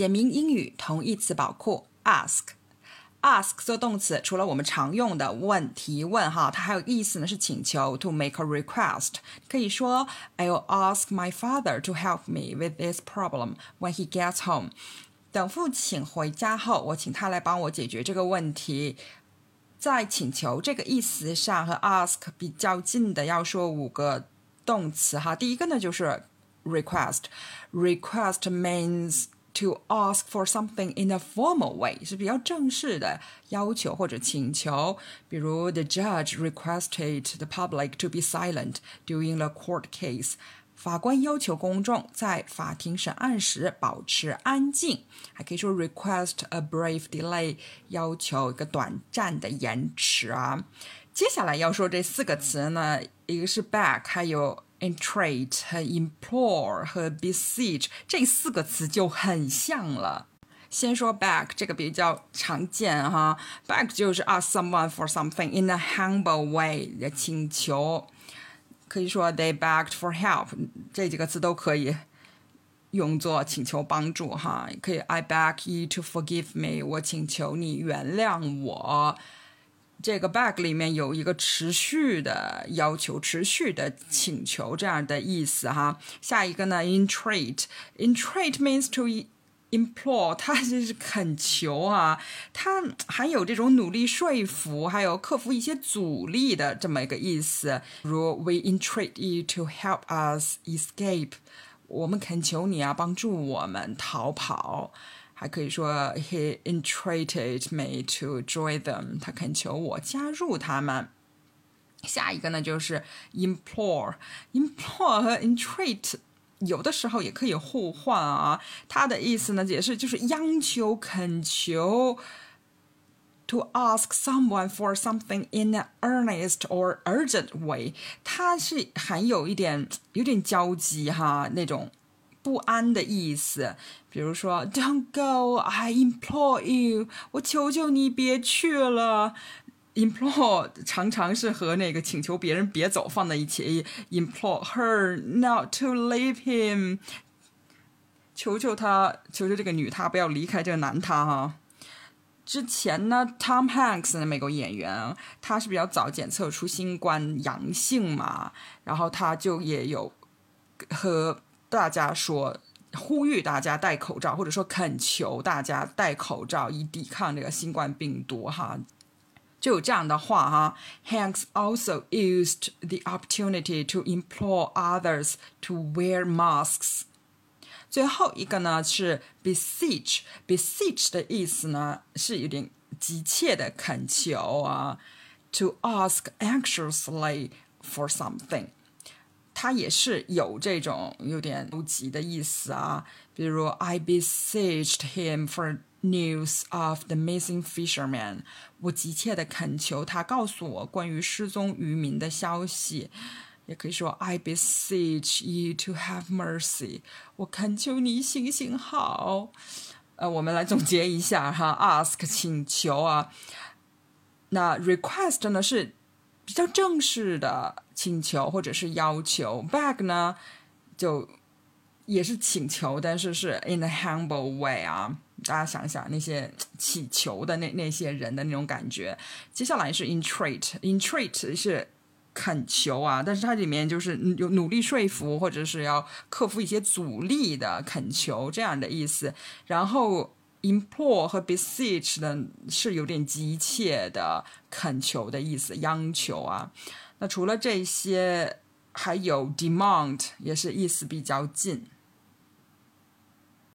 简明英语同义词宝库 ask。ask 做动词，除了我们常用的问、提问哈，它还有意思呢，是请求 to make a request。可以说 I'll ask my father to help me with this problem when he gets home。等父亲回家后，我请他来帮我解决这个问题。在请求这个意思上和 ask 比较近的，要说五个动词哈。第一个呢就是 request。request means to ask for something in a formal way 是比较正式的要求或者请求，比如 the judge requested the public to be silent during the court case。法官要求公众在法庭审案时保持安静，还可以说 request a brief delay，要求一个短暂的延迟啊。接下来要说这四个词呢，一个是 beg，还有 entreat 和 implore 和 beseech 这四个词就很像了。先说 beg 这个比较常见哈，beg 就是 ask someone for something in a humble way 的请求，可以说 they begged for help 这几个词都可以用作请求帮助哈，可以 I beg you to forgive me 我请求你原谅我。 这个 beg 里面有一个持续的要求、持续的请求这样的意思哈。下一个呢，entreat，entreat means to implore，它就是恳求啊，它含有这种努力说服，还有克服一些阻力的这么一个意思。如 We entreat you to help us escape，我们恳求你啊，帮助我们逃跑。还可以说，He entreated me to join them。他恳求我加入他们。下一个呢，就是 implore。implore 和 entreat 有的时候也可以互换啊。它的意思呢，也是就是央求、恳求。To ask someone for something in an earnest or urgent way，它是含有一点有点焦急哈那种。不安的意思，比如说，Don't go, I implore you，我求求你别去了。Implore 常常是和那个请求别人别走放在一起。Implore her not to leave him，求求他，求求这个女他不要离开这个男他哈。之前呢，Tom Hanks 的美国演员，他是比较早检测出新冠阳性嘛，然后他就也有和。大家说，呼吁大家戴口罩，或者说恳求大家戴口罩，以抵抗这个新冠病毒。哈，就有这样的话哈。Hanks also used the opportunity to implore others to wear masks。最后一个呢是 beseech，beseech 的意思呢是有点急切的恳求啊，to ask anxiously for something。它也是有这种有点着急的意思啊，比如 I beseeched him for news of the missing fisherman，我急切的恳求他告诉我关于失踪渔民的消息。也可以说 I beseech you to have mercy，我恳求你行行好。呃，我们来总结一下哈，ask 请求啊，那 request 呢是。比较正式的请求或者是要求，beg 呢就也是请求，但是是 in a humble way 啊。大家想想那些乞求的那那些人的那种感觉。接下来是 entreat，entreat 是恳求啊，但是它里面就是有努力说服或者是要克服一些阻力的恳求这样的意思。然后。Implore 和 beseech 呢是有点急切的恳求的意思，央求啊。那除了这些，还有 demand 也是意思比较近。